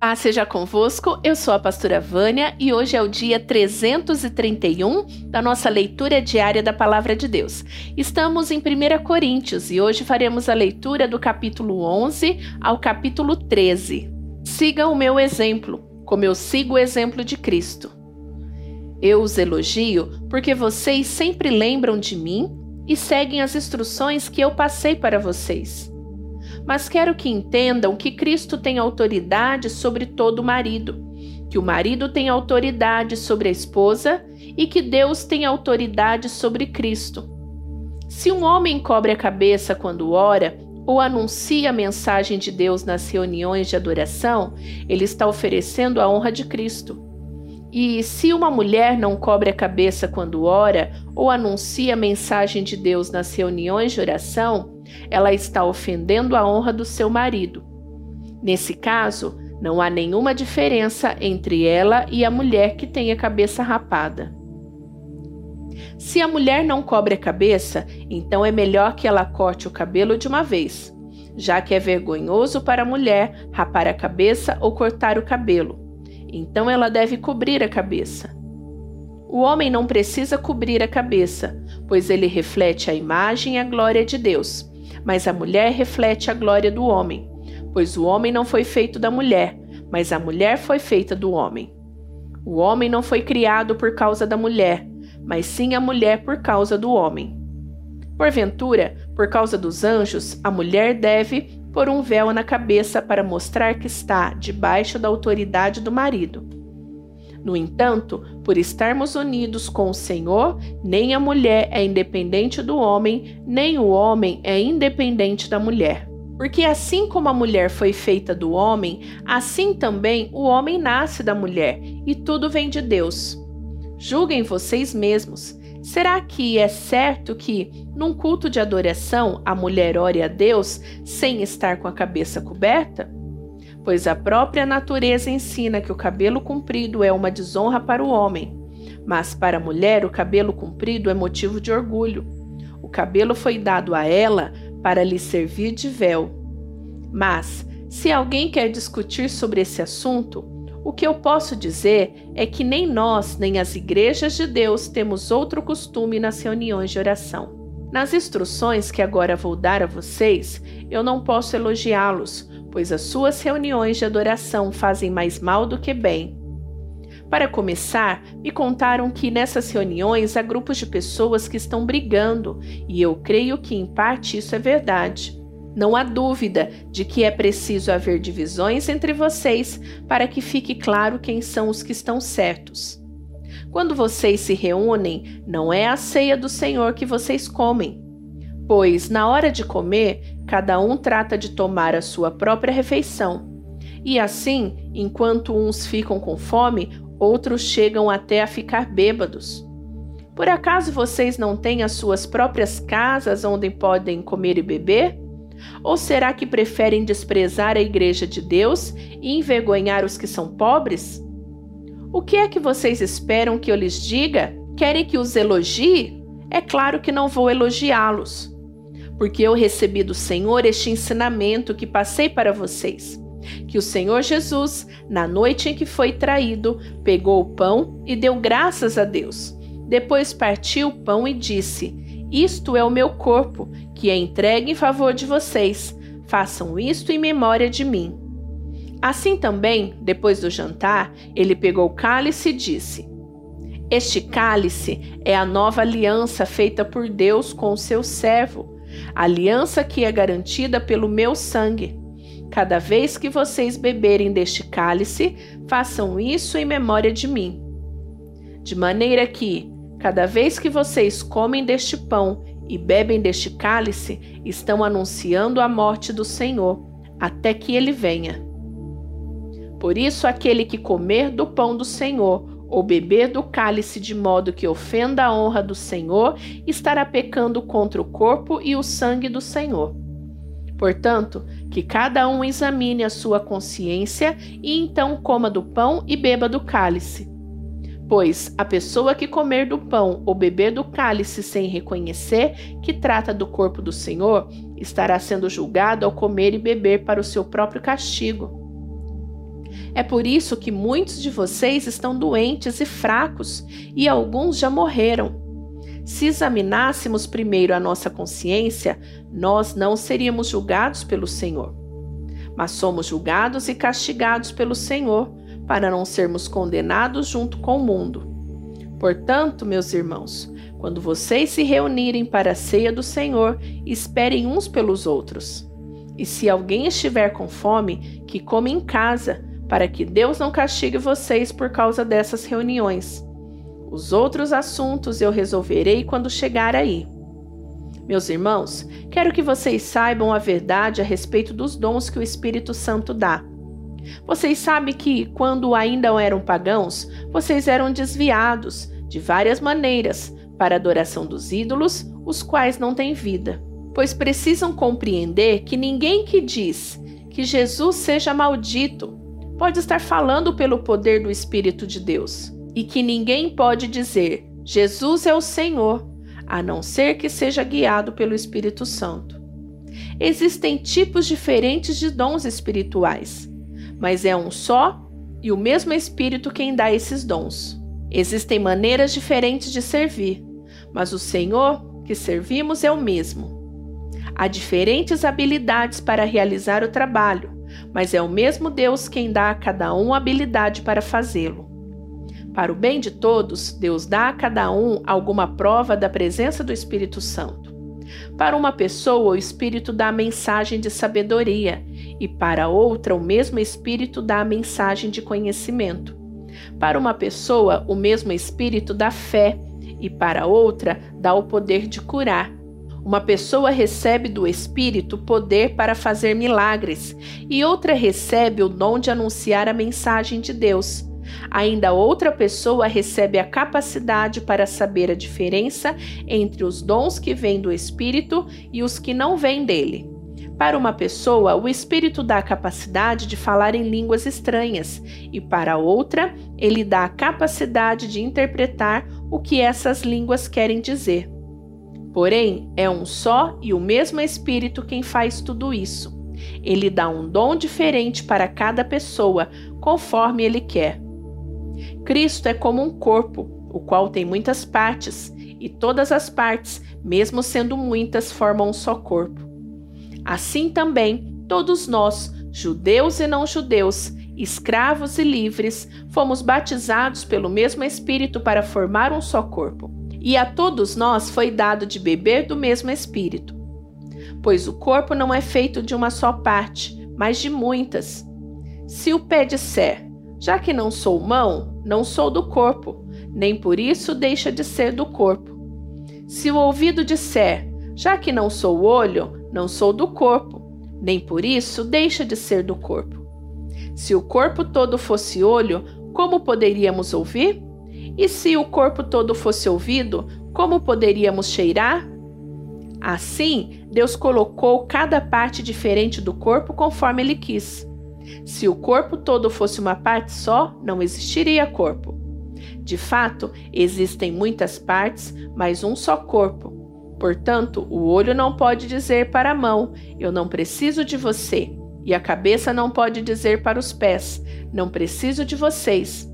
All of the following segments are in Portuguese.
Paz seja convosco, eu sou a pastora Vânia e hoje é o dia 331 da nossa leitura diária da Palavra de Deus. Estamos em 1 Coríntios e hoje faremos a leitura do capítulo 11 ao capítulo 13. Siga o meu exemplo, como eu sigo o exemplo de Cristo. Eu os elogio porque vocês sempre lembram de mim e seguem as instruções que eu passei para vocês mas quero que entendam que Cristo tem autoridade sobre todo marido, que o marido tem autoridade sobre a esposa e que Deus tem autoridade sobre Cristo. Se um homem cobre a cabeça quando ora ou anuncia a mensagem de Deus nas reuniões de adoração, ele está oferecendo a honra de Cristo. E se uma mulher não cobre a cabeça quando ora ou anuncia a mensagem de Deus nas reuniões de oração, ela está ofendendo a honra do seu marido. Nesse caso, não há nenhuma diferença entre ela e a mulher que tem a cabeça rapada. Se a mulher não cobre a cabeça, então é melhor que ela corte o cabelo de uma vez, já que é vergonhoso para a mulher rapar a cabeça ou cortar o cabelo. Então ela deve cobrir a cabeça. O homem não precisa cobrir a cabeça, pois ele reflete a imagem e a glória de Deus mas a mulher reflete a glória do homem, pois o homem não foi feito da mulher, mas a mulher foi feita do homem. O homem não foi criado por causa da mulher, mas sim a mulher por causa do homem. Porventura, por causa dos anjos, a mulher deve pôr um véu na cabeça para mostrar que está debaixo da autoridade do marido. No entanto, por estarmos unidos com o Senhor, nem a mulher é independente do homem, nem o homem é independente da mulher. Porque assim como a mulher foi feita do homem, assim também o homem nasce da mulher, e tudo vem de Deus. Julguem vocês mesmos. Será que é certo que, num culto de adoração, a mulher ore a Deus sem estar com a cabeça coberta? Pois a própria natureza ensina que o cabelo comprido é uma desonra para o homem, mas para a mulher o cabelo comprido é motivo de orgulho. O cabelo foi dado a ela para lhe servir de véu. Mas, se alguém quer discutir sobre esse assunto, o que eu posso dizer é que nem nós, nem as igrejas de Deus temos outro costume nas reuniões de oração. Nas instruções que agora vou dar a vocês, eu não posso elogiá-los, pois as suas reuniões de adoração fazem mais mal do que bem. Para começar, me contaram que nessas reuniões há grupos de pessoas que estão brigando, e eu creio que em parte isso é verdade. Não há dúvida de que é preciso haver divisões entre vocês para que fique claro quem são os que estão certos. Quando vocês se reúnem, não é a ceia do Senhor que vocês comem, pois na hora de comer, Cada um trata de tomar a sua própria refeição. E assim, enquanto uns ficam com fome, outros chegam até a ficar bêbados. Por acaso vocês não têm as suas próprias casas onde podem comer e beber? Ou será que preferem desprezar a igreja de Deus e envergonhar os que são pobres? O que é que vocês esperam que eu lhes diga? Querem que os elogie? É claro que não vou elogiá-los porque eu recebi do Senhor este ensinamento que passei para vocês. Que o Senhor Jesus, na noite em que foi traído, pegou o pão e deu graças a Deus. Depois partiu o pão e disse: Isto é o meu corpo, que é entregue em favor de vocês. Façam isto em memória de mim. Assim também, depois do jantar, ele pegou o cálice e disse: Este cálice é a nova aliança feita por Deus com o seu servo aliança que é garantida pelo meu sangue. Cada vez que vocês beberem deste cálice, façam isso em memória de mim. De maneira que, cada vez que vocês comem deste pão e bebem deste cálice, estão anunciando a morte do Senhor, até que ele venha. Por isso, aquele que comer do pão do Senhor ou beber do cálice de modo que ofenda a honra do Senhor, estará pecando contra o corpo e o sangue do Senhor. Portanto, que cada um examine a sua consciência e então coma do pão e beba do cálice. Pois a pessoa que comer do pão ou beber do cálice sem reconhecer que trata do corpo do Senhor, estará sendo julgado ao comer e beber para o seu próprio castigo. É por isso que muitos de vocês estão doentes e fracos e alguns já morreram. Se examinássemos primeiro a nossa consciência, nós não seríamos julgados pelo Senhor. Mas somos julgados e castigados pelo Senhor, para não sermos condenados junto com o mundo. Portanto, meus irmãos, quando vocês se reunirem para a ceia do Senhor, esperem uns pelos outros. E se alguém estiver com fome, que come em casa, para que Deus não castigue vocês por causa dessas reuniões. Os outros assuntos eu resolverei quando chegar aí. Meus irmãos, quero que vocês saibam a verdade a respeito dos dons que o Espírito Santo dá. Vocês sabem que, quando ainda eram pagãos, vocês eram desviados, de várias maneiras, para a adoração dos ídolos, os quais não têm vida. Pois precisam compreender que ninguém que diz que Jesus seja maldito pode estar falando pelo poder do Espírito de Deus, e que ninguém pode dizer Jesus é o Senhor, a não ser que seja guiado pelo Espírito Santo. Existem tipos diferentes de dons espirituais, mas é um só e o mesmo Espírito quem dá esses dons. Existem maneiras diferentes de servir, mas o Senhor que servimos é o mesmo. Há diferentes habilidades para realizar o trabalho, mas é o mesmo Deus quem dá a cada um habilidade para fazê-lo. Para o bem de todos, Deus dá a cada um alguma prova da presença do Espírito Santo. Para uma pessoa, o Espírito dá a mensagem de sabedoria, e para outra, o mesmo Espírito dá a mensagem de conhecimento. Para uma pessoa, o mesmo Espírito dá fé, e para outra, dá o poder de curar. Uma pessoa recebe do Espírito poder para fazer milagres, e outra recebe o dom de anunciar a mensagem de Deus. Ainda outra pessoa recebe a capacidade para saber a diferença entre os dons que vêm do Espírito e os que não vêm dele. Para uma pessoa, o Espírito dá a capacidade de falar em línguas estranhas, e para outra, ele dá a capacidade de interpretar o que essas línguas querem dizer. Porém, é um só e o mesmo Espírito quem faz tudo isso. Ele dá um dom diferente para cada pessoa, conforme ele quer. Cristo é como um corpo, o qual tem muitas partes, e todas as partes, mesmo sendo muitas, formam um só corpo. Assim também, todos nós, judeus e não judeus, escravos e livres, fomos batizados pelo mesmo Espírito para formar um só corpo e a todos nós foi dado de beber do mesmo Espírito. Pois o corpo não é feito de uma só parte, mas de muitas. Se o pé disser, já que não sou mão, não sou do corpo, nem por isso deixa de ser do corpo. Se o ouvido disser, já que não sou olho, não sou do corpo, nem por isso deixa de ser do corpo. Se o corpo todo fosse olho, como poderíamos ouvir? E se o corpo todo fosse ouvido, como poderíamos cheirar? Assim, Deus colocou cada parte diferente do corpo conforme ele quis. Se o corpo todo fosse uma parte só, não existiria corpo. De fato, existem muitas partes, mas um só corpo. Portanto, o olho não pode dizer para a mão: Eu não preciso de você. E a cabeça não pode dizer para os pés: Não preciso de vocês.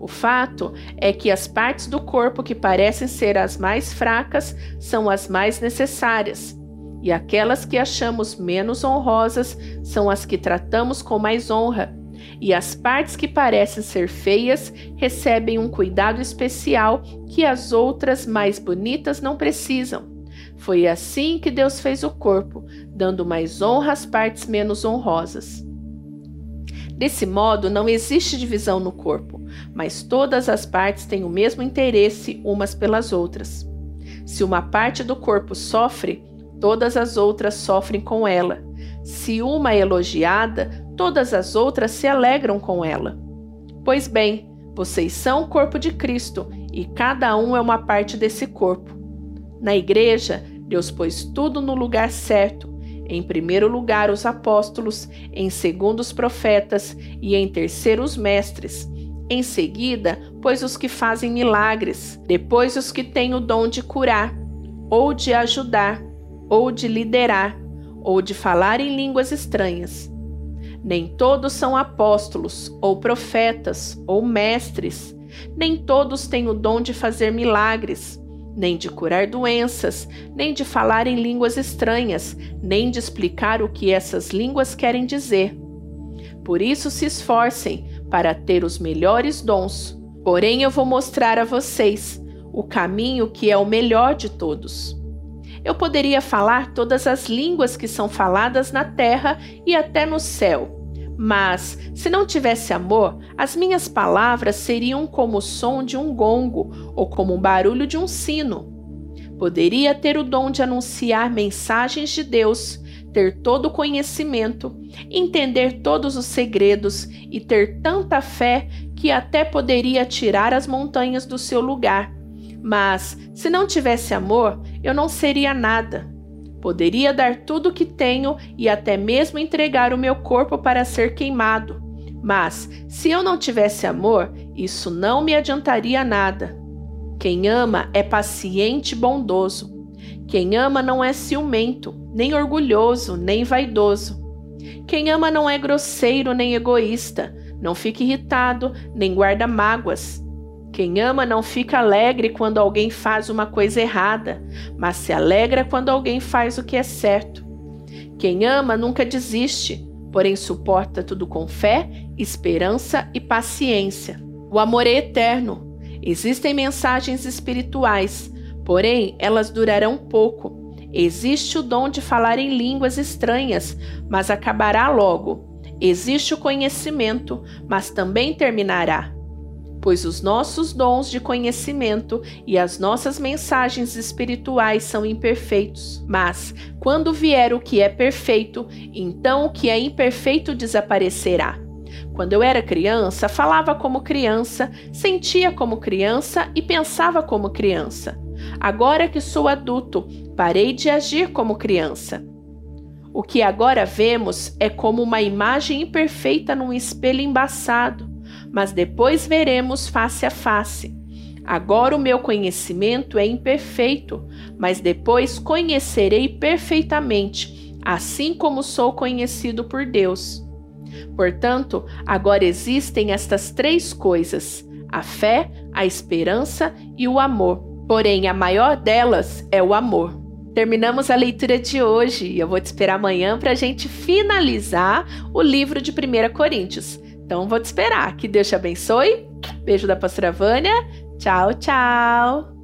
O fato é que as partes do corpo que parecem ser as mais fracas são as mais necessárias, e aquelas que achamos menos honrosas são as que tratamos com mais honra, e as partes que parecem ser feias recebem um cuidado especial que as outras mais bonitas não precisam. Foi assim que Deus fez o corpo, dando mais honra às partes menos honrosas. Desse modo, não existe divisão no corpo, mas todas as partes têm o mesmo interesse umas pelas outras. Se uma parte do corpo sofre, todas as outras sofrem com ela. Se uma é elogiada, todas as outras se alegram com ela. Pois bem, vocês são o corpo de Cristo e cada um é uma parte desse corpo. Na igreja, Deus pôs tudo no lugar certo em primeiro lugar, os apóstolos, em segundo, os profetas e em terceiro, os mestres. Em seguida, pois os que fazem milagres, depois os que têm o dom de curar, ou de ajudar, ou de liderar, ou de falar em línguas estranhas. Nem todos são apóstolos, ou profetas, ou mestres. Nem todos têm o dom de fazer milagres, nem de curar doenças, nem de falar em línguas estranhas, nem de explicar o que essas línguas querem dizer. Por isso se esforcem para ter os melhores dons. Porém, eu vou mostrar a vocês o caminho que é o melhor de todos. Eu poderia falar todas as línguas que são faladas na terra e até no céu. Mas, se não tivesse amor, as minhas palavras seriam como o som de um gongo ou como o barulho de um sino. Poderia ter o dom de anunciar mensagens de Deus, ter todo o conhecimento, entender todos os segredos e ter tanta fé que até poderia tirar as montanhas do seu lugar. Mas, se não tivesse amor, eu não seria nada. Poderia dar tudo o que tenho e até mesmo entregar o meu corpo para ser queimado. Mas, se eu não tivesse amor, isso não me adiantaria nada. Quem ama é paciente e bondoso. Quem ama não é ciumento, nem orgulhoso, nem vaidoso. Quem ama não é grosseiro nem egoísta, não fica irritado, nem guarda mágoas. Quem ama não fica alegre quando alguém faz uma coisa errada, mas se alegra quando alguém faz o que é certo. Quem ama nunca desiste, porém suporta tudo com fé, esperança e paciência. O amor é eterno. Existem mensagens espirituais, porém elas durarão pouco. Existe o dom de falar em línguas estranhas, mas acabará logo. Existe o conhecimento, mas também terminará pois os nossos dons de conhecimento e as nossas mensagens espirituais são imperfeitos. Mas, quando vier o que é perfeito, então o que é imperfeito desaparecerá. Quando eu era criança, falava como criança, sentia como criança e pensava como criança. Agora que sou adulto, parei de agir como criança. O que agora vemos é como uma imagem imperfeita num espelho embaçado mas depois veremos face a face. Agora o meu conhecimento é imperfeito, mas depois conhecerei perfeitamente, assim como sou conhecido por Deus. Portanto, agora existem estas três coisas: a fé, a esperança e o amor. Porém, a maior delas é o amor. Terminamos a leitura de hoje e eu vou te esperar amanhã para a gente finalizar o livro de 1 Coríntios. Então vou te esperar. Que Deus te abençoe. Beijo da pastora Vânia. Tchau, tchau.